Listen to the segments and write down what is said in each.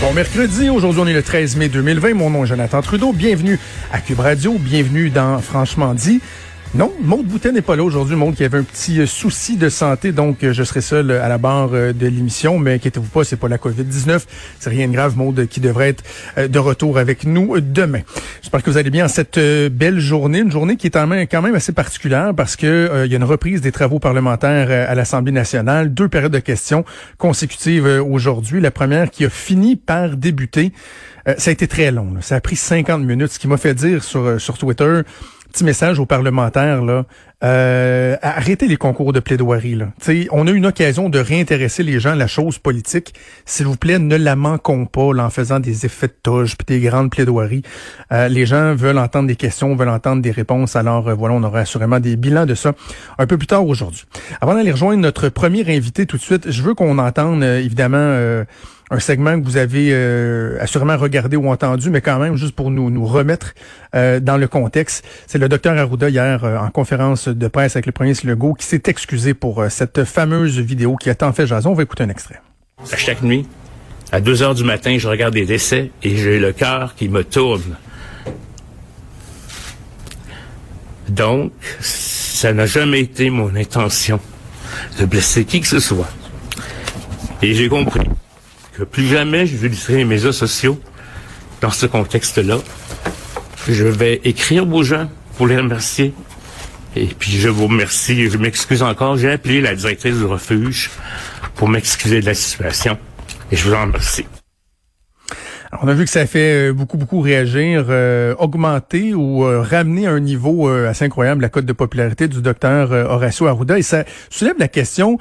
Bon mercredi, aujourd'hui on est le 13 mai 2020. Mon nom est Jonathan Trudeau. Bienvenue à Cube Radio, bienvenue dans Franchement dit. Non, Maude Boutet n'est pas là aujourd'hui. Maude qui avait un petit euh, souci de santé, donc euh, je serai seul à la barre euh, de l'émission. Mais inquiétez-vous pas, c'est pas la COVID-19. C'est rien de grave, Maude, qui devrait être de retour avec nous demain. J'espère que vous allez bien en cette belle journée. Une journée qui est quand même, assez particulière parce que il y a une reprise des travaux parlementaires à l'Assemblée nationale. Deux périodes de questions consécutives aujourd'hui. La première qui a fini par débuter. ça a été très long. Ça a pris 50 minutes, ce qui m'a fait dire sur Twitter petit message aux parlementaires là. Euh, arrêtez les concours de plaidoirie là. on a une occasion de réintéresser les gens à la chose politique. S'il vous plaît, ne la manquons pas là, en faisant des effets de toge puis des grandes plaidoiries. Euh, les gens veulent entendre des questions, veulent entendre des réponses. Alors euh, voilà, on aura assurément des bilans de ça un peu plus tard aujourd'hui. Avant d'aller rejoindre notre premier invité tout de suite, je veux qu'on entende évidemment un segment que vous avez euh, assurément regardé ou entendu, mais quand même, juste pour nous, nous remettre euh, dans le contexte, c'est le docteur Arruda hier euh, en conférence de presse avec le premier Legault qui s'est excusé pour cette fameuse vidéo qui a tant fait jason. On va écouter un extrait. À chaque nuit, à 2 heures du matin, je regarde des décès et j'ai le cœur qui me tourne. Donc, ça n'a jamais été mon intention de blesser qui que ce soit. Et j'ai compris plus jamais je utiliserai les médias sociaux dans ce contexte-là. Je vais écrire aux gens pour les remercier. Et puis je vous remercie, je m'excuse encore. J'ai appelé la directrice du refuge pour m'excuser de la situation. Et je vous en remercie. on a vu que ça fait euh, beaucoup, beaucoup réagir, euh, augmenter ou euh, ramener à un niveau assez incroyable la cote de popularité du docteur Horacio Arruda. Et ça soulève la question,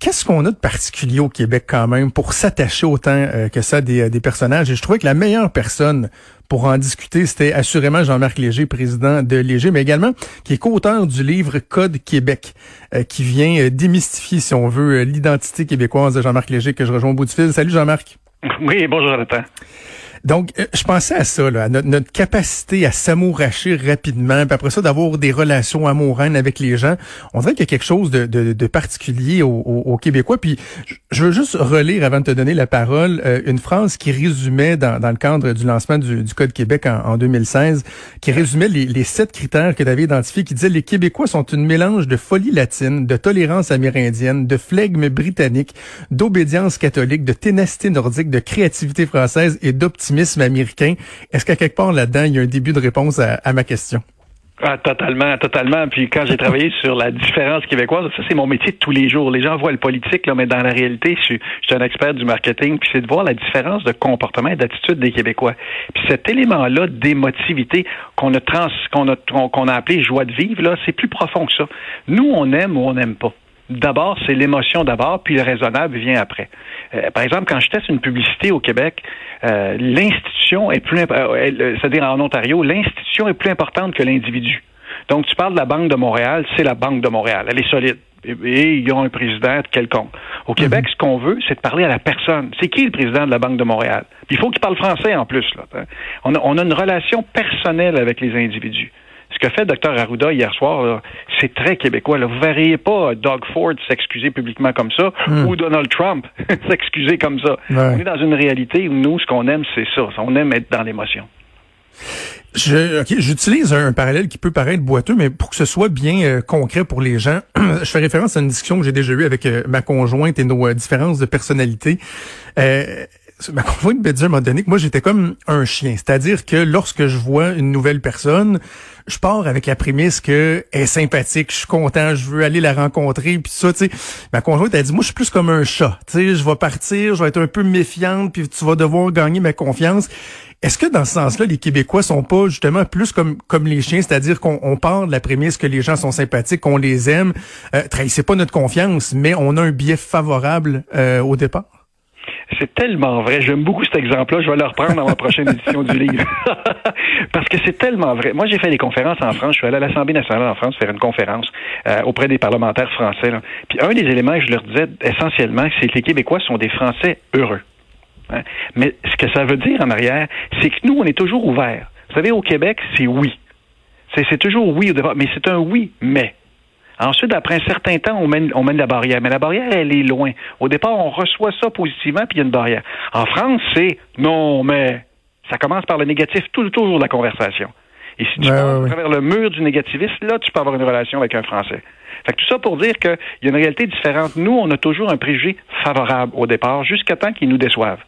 Qu'est-ce qu'on a de particulier au Québec quand même pour s'attacher autant euh, que ça des, des personnages? Et je trouvais que la meilleure personne pour en discuter, c'était assurément Jean-Marc Léger, président de Léger, mais également qui est co-auteur du livre Code Québec, euh, qui vient euh, démystifier, si on veut, l'identité québécoise de Jean-Marc Léger, que je rejoins au bout du fil. Salut Jean-Marc. Oui, bonjour Jonathan. Donc, euh, je pensais à ça, là, à notre, capacité à s'amouracher rapidement, puis après ça, d'avoir des relations amoureuses avec les gens. On dirait qu'il y a quelque chose de, de, de particulier aux, Québécois. Puis, je veux juste relire, avant de te donner la parole, euh, une phrase qui résumait, dans, dans le cadre du lancement du, du Code Québec en, en 2016, qui résumait les, les sept critères que tu avais identifiés, qui disait les Québécois sont une mélange de folie latine, de tolérance amérindienne, de flegme britannique, d'obédience catholique, de ténacité nordique, de créativité française et d'optimisme américain. Est-ce qu'à quelque part là-dedans, il y a un début de réponse à, ma question? Ah, totalement, totalement. Puis quand j'ai travaillé sur la différence québécoise, ça c'est mon métier de tous les jours. Les gens voient le politique, là, mais dans la réalité, je suis, un expert du marketing, puis c'est de voir la différence de comportement et d'attitude des Québécois. Puis cet élément-là d'émotivité qu'on a trans, qu'on a, qu'on a appelé joie de vivre, là, c'est plus profond que ça. Nous, on aime ou on n'aime pas. D'abord, c'est l'émotion d'abord, puis le raisonnable vient après. Euh, par exemple, quand je teste une publicité au Québec, euh, l'institution est plus, euh, c'est-à-dire en Ontario, l'institution est plus importante que l'individu. Donc, tu parles de la Banque de Montréal, c'est la Banque de Montréal, elle est solide. Et, ils ont un président quelconque. Au Québec, mhm. ce qu'on veut, c'est de parler à la personne. C'est qui le président de la Banque de Montréal? il faut qu'il parle français en plus. Là. On, a, on a une relation personnelle avec les individus ce que fait Dr Arruda hier soir, c'est très québécois. Là. Vous ne verriez pas Doug Ford s'excuser publiquement comme ça hmm. ou Donald Trump s'excuser comme ça. On est dans une réalité où nous, ce qu'on aime, c'est ça. On aime être dans l'émotion. j'utilise un parallèle qui peut paraître boiteux, mais pour que ce soit bien euh, concret pour les gens, je fais référence à une discussion que j'ai déjà eue avec euh, ma conjointe et nos euh, différences de personnalité ma conjointe me dit à un moment donné que moi j'étais comme un chien. C'est-à-dire que lorsque je vois une nouvelle personne, je pars avec la prémisse que est sympathique, je suis content, je veux aller la rencontrer, puis ça, tu sais. Ma conjointe a dit, moi je suis plus comme un chat. Tu sais, je vais partir, je vais être un peu méfiante, puis tu vas devoir gagner ma confiance. Est-ce que dans ce sens-là, les Québécois sont pas justement plus comme comme les chiens, c'est-à-dire qu'on part de la prémisse que les gens sont sympathiques, qu'on les aime, euh, trahissez pas notre confiance, mais on a un biais favorable euh, au départ? C'est tellement vrai. J'aime beaucoup cet exemple-là. Je vais le reprendre dans ma prochaine édition du livre. Parce que c'est tellement vrai. Moi, j'ai fait des conférences en France. Je suis allé à l'Assemblée nationale en France faire une conférence euh, auprès des parlementaires français. Puis un des éléments que je leur disais essentiellement, c'est que les Québécois sont des Français heureux. Hein. Mais ce que ça veut dire en arrière, c'est que nous, on est toujours ouverts. Vous savez, au Québec, c'est oui. C'est toujours oui au départ, mais c'est un oui, mais. Ensuite, après un certain temps, on mène, on mène la barrière. Mais la barrière, elle est loin. Au départ, on reçoit ça positivement, puis il y a une barrière. En France, c'est non, mais ça commence par le négatif tout le tour de la conversation. Et si tu passes à travers le mur du négativisme, là, tu peux avoir une relation avec un Français. Fait que tout ça pour dire qu'il y a une réalité différente. Nous, on a toujours un préjugé favorable au départ, jusqu'à temps qu'ils nous déçoivent.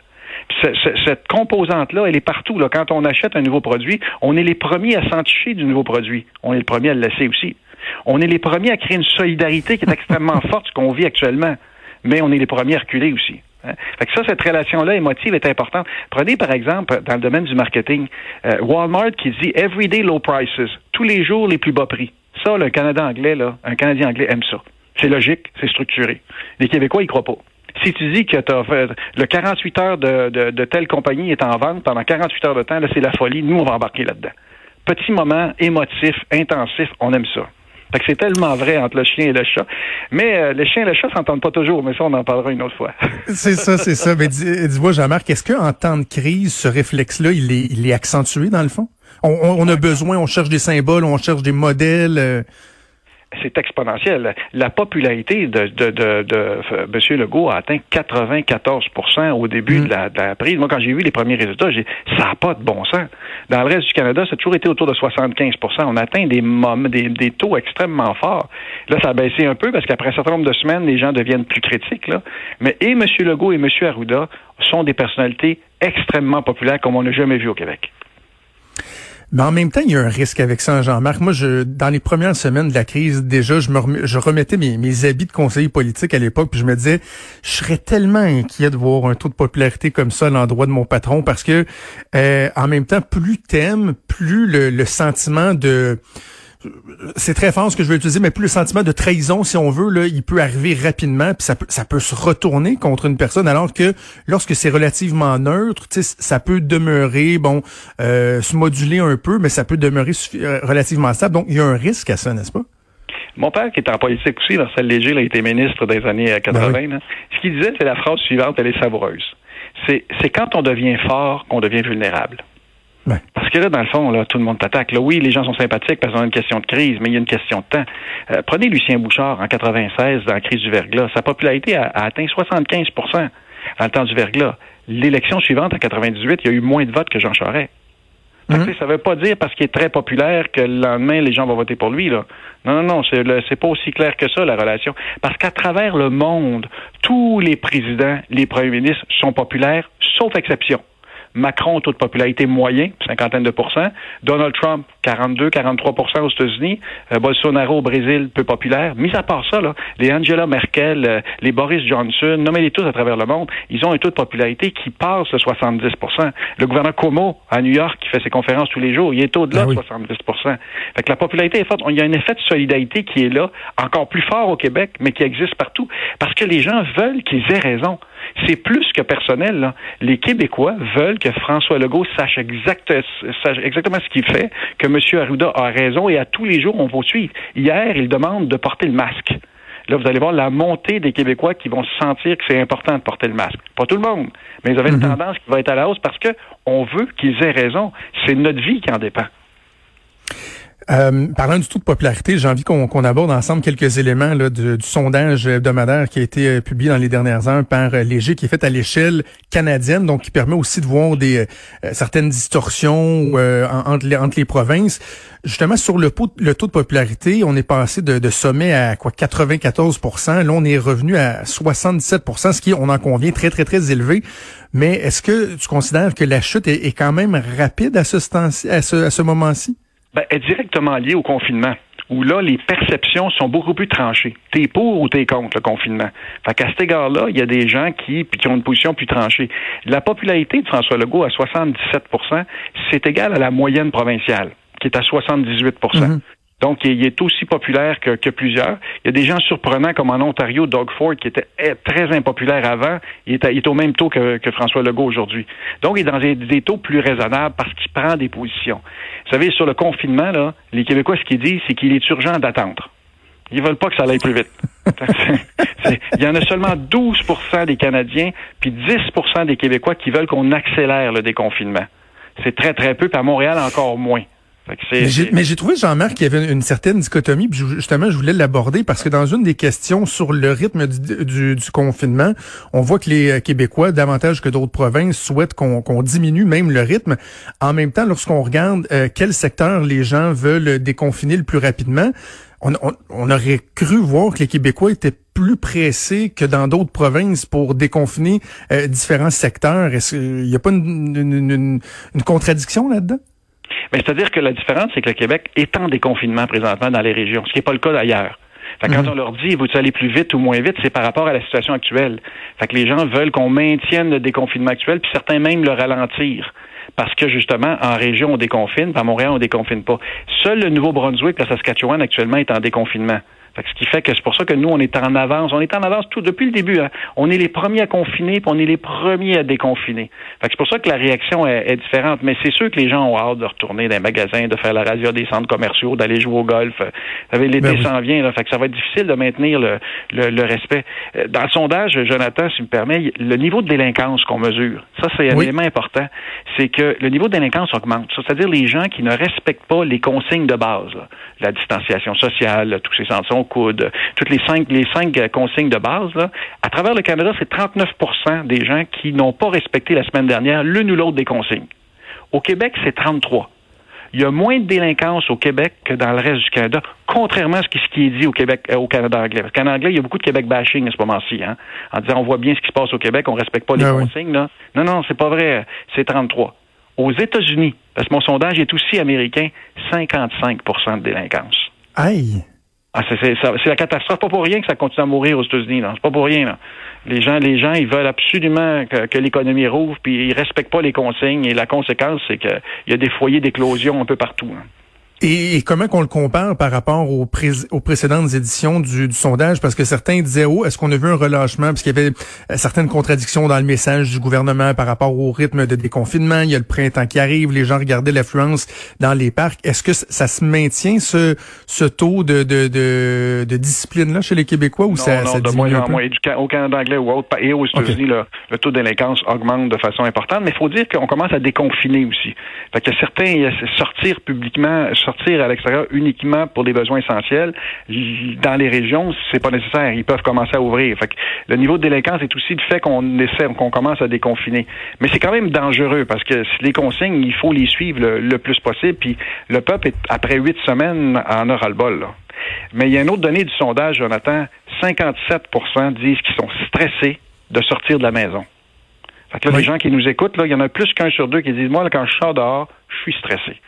cette composante-là, elle est partout. Là. Quand on achète un nouveau produit, on est les premiers à s'enticher du nouveau produit. On est le premier à le laisser aussi. On est les premiers à créer une solidarité qui est extrêmement forte, ce qu'on vit actuellement. Mais on est les premiers à reculer aussi. Hein. Fait que ça, cette relation-là émotive est importante. Prenez par exemple dans le domaine du marketing, euh, Walmart qui dit Everyday low prices, tous les jours les plus bas prix. Ça, le Canada anglais, là, un Canadien anglais aime ça. C'est logique, c'est structuré. Les Québécois, ils croient pas. Si tu dis que as fait, le 48 heures de, de, telle compagnie est en vente pendant 48 heures de temps, là, c'est la folie. Nous, on va embarquer là-dedans. Petit moment émotif, intensif, on aime ça. Fait que c'est tellement vrai entre le chien et le chat. Mais euh, le chien et le chat s'entendent pas toujours, mais ça, on en parlera une autre fois. c'est ça, c'est ça. Mais dis-moi, Jean-Marc, est-ce qu'en temps de crise, ce réflexe-là, il est, il est accentué dans le fond? On, on, a besoin, on cherche des symboles, on cherche des modèles. Euh, c'est exponentiel. La popularité de, de, de, de, M. Legault a atteint 94% au début de, la, de, la, prise. Moi, quand j'ai vu les premiers résultats, j'ai ça n'a pas de bon sens. Dans le reste du Canada, ça a toujours été autour de 75% On atteint des, des, des taux extrêmement forts. Là, ça a baissé un peu parce qu'après un certain nombre de semaines, les gens deviennent plus critiques. Là. Mais et M. Legault et M. Arruda sont des personnalités extrêmement populaires comme on n'a jamais vu au Québec. Mais en même temps, il y a un risque avec ça, Jean-Marc. Moi, je, dans les premières semaines de la crise, déjà, je me je remettais mes, mes habits de conseiller politique à l'époque, puis je me disais, je serais tellement inquiet de voir un taux de popularité comme ça à l'endroit de mon patron, parce que euh, en même temps, plus t'aimes, plus le, le sentiment de c'est très fort ce que je vais utiliser, mais plus le sentiment de trahison, si on veut, là, il peut arriver rapidement, puis ça peut, ça peut se retourner contre une personne, alors que lorsque c'est relativement neutre, ça peut demeurer, bon, euh, se moduler un peu, mais ça peut demeurer euh, relativement stable. Donc, il y a un risque à ça, n'est-ce pas? Mon père, qui est en politique aussi, Marcel Léger, il a été ministre des années 80, ben ce qu'il disait, c'est la phrase suivante, elle est savoureuse. C'est quand on devient fort qu'on devient vulnérable. Parce que là, dans le fond, là, tout le monde t'attaque. Là, oui, les gens sont sympathiques parce qu'on a une question de crise, mais il y a une question de temps. Euh, prenez Lucien Bouchard en 96 dans la crise du verglas. Sa popularité a, atteint 75% dans le temps du verglas. L'élection suivante, en 98, il y a eu moins de votes que Jean Charest. Mhm. Ça ne veut pas dire parce qu'il est très populaire que le lendemain, les gens vont voter pour lui. Là. Non, non, non, c'est, c'est pas aussi clair que ça, la relation. Parce qu'à travers le monde, tous les présidents, les premiers ministres sont populaires, sauf exception. Macron, taux de popularité moyen, cinquantaine de pourcents. Donald Trump, 42, 43% aux États-Unis. Euh, Bolsonaro au Brésil, peu populaire. Mis à part ça, là, les Angela Merkel, euh, les Boris Johnson, nommez-les tous à travers le monde, ils ont un taux de popularité qui passe le 70% Le gouverneur Cuomo, à New York, qui fait ses conférences tous les jours, il est au-delà ben de 70 Fait que la popularité est forte. Il y a un effet de solidarité qui est là, encore plus fort au Québec, mais qui existe partout. Parce que les gens veulent qu'ils aient raison. C'est plus que personnel. Là. Les Québécois veulent que François Legault sache, exact, sache exactement ce qu'il fait, que M. Arruda a raison et à tous les jours, on va suivre. Hier, il demande de porter le masque. Là, vous allez voir la montée des Québécois qui vont sentir que c'est important de porter le masque. Pas tout le monde, mais ils avaient une mhm. tendance qui va être à la hausse parce que on veut qu'ils aient raison. C'est notre vie qui en dépend. Euh, parlant du taux de popularité, j'ai envie qu'on aborde ensemble quelques éléments du, sondage hebdomadaire qui a été euh, publié dans les dernières heures par euh, Léger, qui est fait à l'échelle canadienne, donc qui permet aussi de voir des certaines distorsions entre, les, entre les provinces. Justement, sur le, le taux de popularité, on est passé de, de sommet à quoi 94% Là, on est revenu à 77% ce qui, on en convient, très, très, très élevé. Mais est-ce que tu considères que la chute est, quand même rapide à ce, à ce, à ce moment-ci? Ben, est directement lié au confinement où là, les perceptions sont beaucoup plus tranchées. T'es pour ou t'es contre le confinement? Fait qu'à cet égard-là, il y a des gens qui, qui ont une position plus tranchée. La popularité de François Legault à 77% c'est égal à la moyenne provinciale, qui est à 78 donc, il est aussi populaire que, plusieurs. Il y a des gens surprenants comme en Ontario, Doug Ford, qui était très impopulaire avant. Il est, au même taux que, François Legault aujourd'hui. Donc, il est dans des, taux plus raisonnables parce qu'il prend des positions. Vous savez, sur le confinement, là, les Québécois, ce qu'ils disent, c'est qu'il est urgent d'attendre. Ils veulent pas que ça aille plus vite. il y en a seulement 12% des Canadiens, puis 10% des Québécois qui veulent qu'on accélère le déconfinement. C'est très, très peu, puis à Montréal, encore moins. Mais j'ai trouvé, Jean-Marc, qu'il y avait une certaine dichotomie, puis justement, je voulais l'aborder parce que dans une des questions sur le rythme du, du, confinement, on voit que les euh, Québécois, davantage que d'autres provinces, souhaitent qu'on diminue même le rythme. En même temps, lorsqu'on regarde euh, quel secteur les gens veulent déconfiner le plus rapidement, on, on, aurait cru voir que les Québécois étaient plus pressés que dans d'autres provinces pour déconfiner euh, différents secteurs. Est-ce qu'il n'y a pas une, une, une contradiction là-dedans? Mais c'est-à-dire que la différence, c'est que le Québec est en déconfinement présentement dans les régions, ce qui n'est pas le cas d'ailleurs. Fait quand mhm. on leur dit, vous aller plus vite ou moins vite, c'est par rapport à la situation actuelle. Fait que les gens veulent qu'on maintienne le déconfinement actuel, puis certains même le ralentir. Parce que justement, en région, on déconfine, puis à Montréal, on déconfine pas. Seul le Nouveau-Brunswick, la Saskatchewan, actuellement, est en déconfinement ce qui fait que c'est pour ça que nous, on est en avance. On est en avance tout depuis le début. Hein. On est les premiers à confiner, puis on est les premiers à déconfiner. c'est pour ça que la réaction est, différente. Mais c'est sûr que les gens ont hâte de retourner dans les magasins, de faire la radio des centres commerciaux, d'aller jouer au golf. L'été ben s'en vient, là. Fait que ça va être difficile de maintenir le, le, respect. Euh, dans le sondage, Jonathan, si me permet, le niveau de délinquance qu'on mesure, ça c'est un élément important, c'est que le niveau de délinquance augmente. C'est-à-dire les gens qui ne respectent pas les consignes de base, la distanciation sociale, tous ces centres coude, toutes les cinq, les cinq euh, consignes de base, là, à travers le Canada, c'est 39% des gens qui n'ont pas respecté la semaine dernière l'une ou l'autre des consignes. Au Québec, c'est 33. Il y a moins de délinquance au Québec que dans le reste du Canada, contrairement à ce qui, est dit au Québec, euh, au Canada anglais. Parce qu'en anglais, il y a beaucoup de Québec bashing à ce moment-ci, hein, en disant on voit bien ce qui se passe au Québec, on respecte pas les ben consignes. Là. Non, non, c'est pas vrai. C'est 33. Aux États-Unis, parce que mon sondage est aussi américain, 55% de délinquance. Aïe! Ah, c'est la catastrophe. Pas pour rien que ça continue à mourir aux États-Unis. C'est pas pour rien. Les gens, les gens, ils veulent absolument que, l'économie rouvre, puis ils respectent pas les consignes. Et la conséquence, c'est qu'il y a des foyers d'éclosion un peu partout. Et, comment qu'on le compare par rapport aux, aux précédentes éditions du, sondage? Parce que certains disaient, oh, est-ce qu'on a vu un relâchement? Parce qu'il y avait euh, certaines contradictions dans le message du gouvernement par rapport au rythme de déconfinement. Il y a le printemps qui arrive, les gens regardaient l'affluence dans les parcs. Est-ce que ça se maintient, ce, ce taux de, de, de, discipline-là chez les Québécois ou ça, non, ça de moins en moins. Au Canada anglais ou autre, et aux États-Unis, le, taux de délinquance augmente de façon importante. Mais il faut dire qu'on commence à déconfiner aussi. Fait que certains, sortir publiquement, sortir à l'extérieur uniquement pour des besoins essentiels, dans les régions, c'est pas nécessaire. Ils peuvent commencer à ouvrir. Fait le niveau de délinquance est aussi le fait qu'on essaie, qu'on commence à déconfiner. Mais c'est quand même dangereux parce que les consignes, il faut les suivre le, plus possible. Puis le peuple, après huit semaines, en aura le bol. Mais il y a une autre donnée du sondage, Jonathan. 57% disent qu'ils sont stressés de sortir de la maison. Fait que là, les gens qui nous écoutent, là, il y en a plus qu'un sur deux qui disent, moi, quand je sors dehors, je suis stressé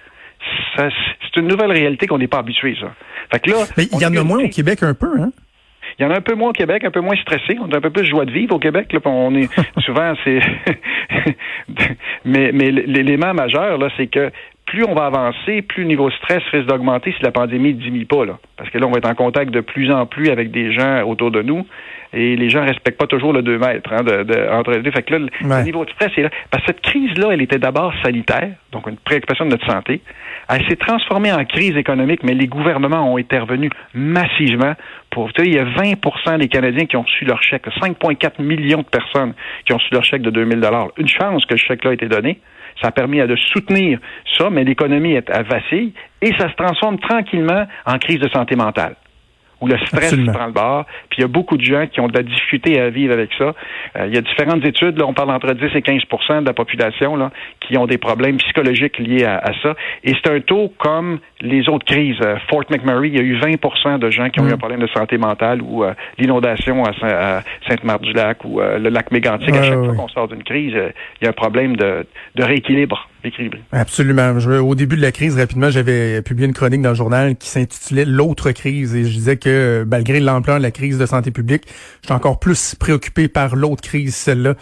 c'est une nouvelle réalité qu'on n'est pas habitué, ça. Fait que là, Mais il y en a moins au Québec un peu, hein? Il y en a un peu moins au Québec, un peu moins stressé. On a un peu plus de joie de vivre au Québec. Là, on est souvent, c'est. mais mais l'élément majeur là, c'est que plus on va avancer, plus le niveau de stress risque d'augmenter si la pandémie ne diminue pas. Là. Parce que là, on va être en contact de plus en plus avec des gens autour de nous et les gens respectent pas toujours le 2 mètres hein, de, entre les deux. Fait que là, le niveau de stress est là. Parce que cette crise-là, elle était d'abord sanitaire, donc une préoccupation de notre santé. Elle s'est transformée en crise économique, mais les gouvernements ont intervenu massivement pour... il y a 20 des Canadiens qui ont reçu leur chèque, 5,4 millions de personnes qui ont reçu leur chèque de 2000 Une chance que ce chèque-là ait été donné. Ça a permis de soutenir ça, mais l'économie est à vacille et ça se transforme tranquillement en crise de santé mentale où le stress prend le bord. Puis il y a beaucoup de gens qui ont de la difficulté à vivre avec ça. Euh, il y a différentes études, là, on parle entre 10 et 15% de la population là, qui ont des problèmes psychologiques liés à, ça. Et c'est un taux comme les autres crises. Euh, Fort McMurray, il y a eu 20% de gens qui ont eu un mm. problème de santé mentale ou euh, l'inondation à, Sainte-Marthe-du-Lac ou le lac Mégantic. à chaque fois qu'on sort d'une crise, il y a un problème de, de rééquilibre. Absolument. au début de la crise, rapidement, j'avais publié une chronique dans le journal qui s'intitulait L'autre crise et je disais que malgré l'ampleur de la crise de santé publique, j'étais encore plus préoccupé par l'autre crise, celle-là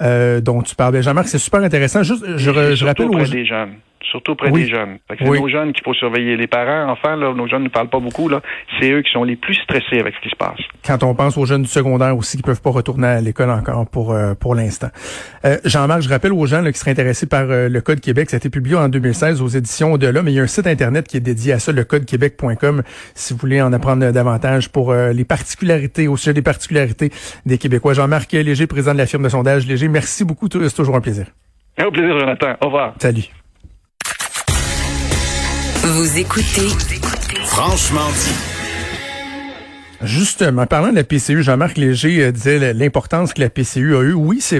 euh, dont tu parles. Jean-Marc, c'est super intéressant. Juste, je, je rappelle aux jeunes surtout près des jeunes. C'est nos jeunes qu'il faut surveiller. Les parents, enfin, là, nos jeunes ne parlent pas beaucoup. Là, c'est eux qui sont les plus stressés avec ce qui se passe. Quand on pense aux jeunes du secondaire aussi qui peuvent pas retourner à l'école encore pour euh, pour l'instant. Euh, Jean-Marc, je rappelle aux gens là, qui seraient intéressés par euh, le Code Québec, ça a été publié en 2016 aux éditions Au-delà, mais il y a un site internet qui est dédié à ça, le codequebec.com, si vous voulez en apprendre davantage pour les particularités, au sujet des particularités des Québécois. Jean-Marc Léger, président de la firme de sondage Léger, merci beaucoup. C'est toujours un plaisir. Un plaisir, Jonathan. Au revoir. Salut. Vous écoutez Franchement dit. Justement, parlant de la PCU, Jean-Marc Léger euh, disait l'importance que la PCU a eue. Oui, c'est